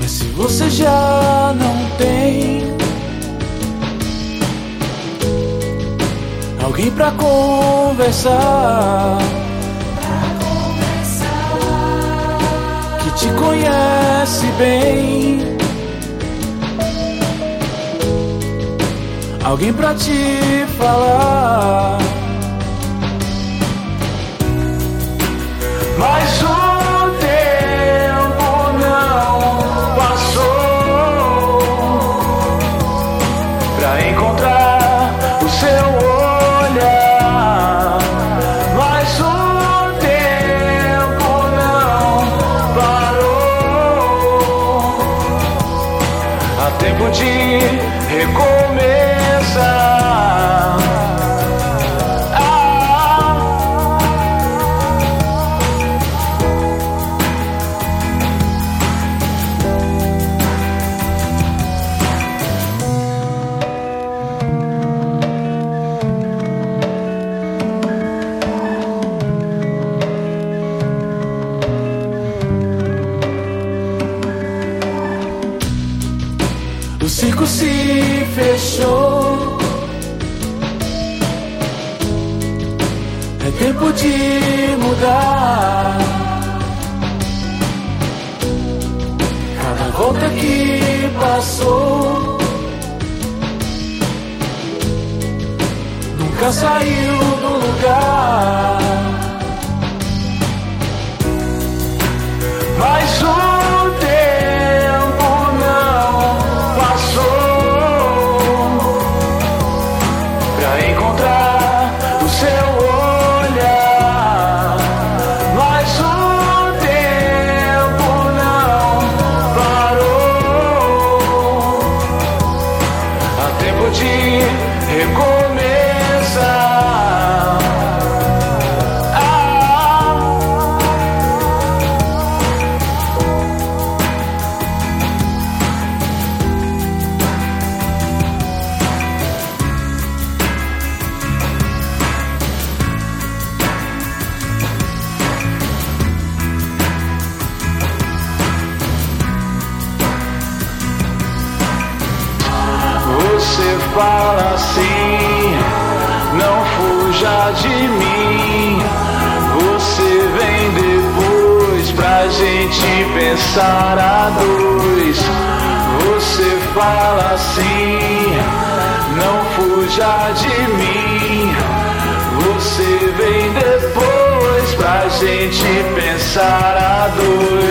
Mas se você já não tem alguém para conversar. Te conhece bem. Alguém pra te falar. Mas o tempo não passou pra encontrar tempo de recomeçar. O circo se fechou. É tempo de mudar. Cada volta que passou nunca saiu do lugar. Recomeçar. Você fala assim, não fuja de mim. Você vem depois pra gente pensar a dois. Você fala assim, não fuja de mim. Você vem depois pra gente pensar a dois.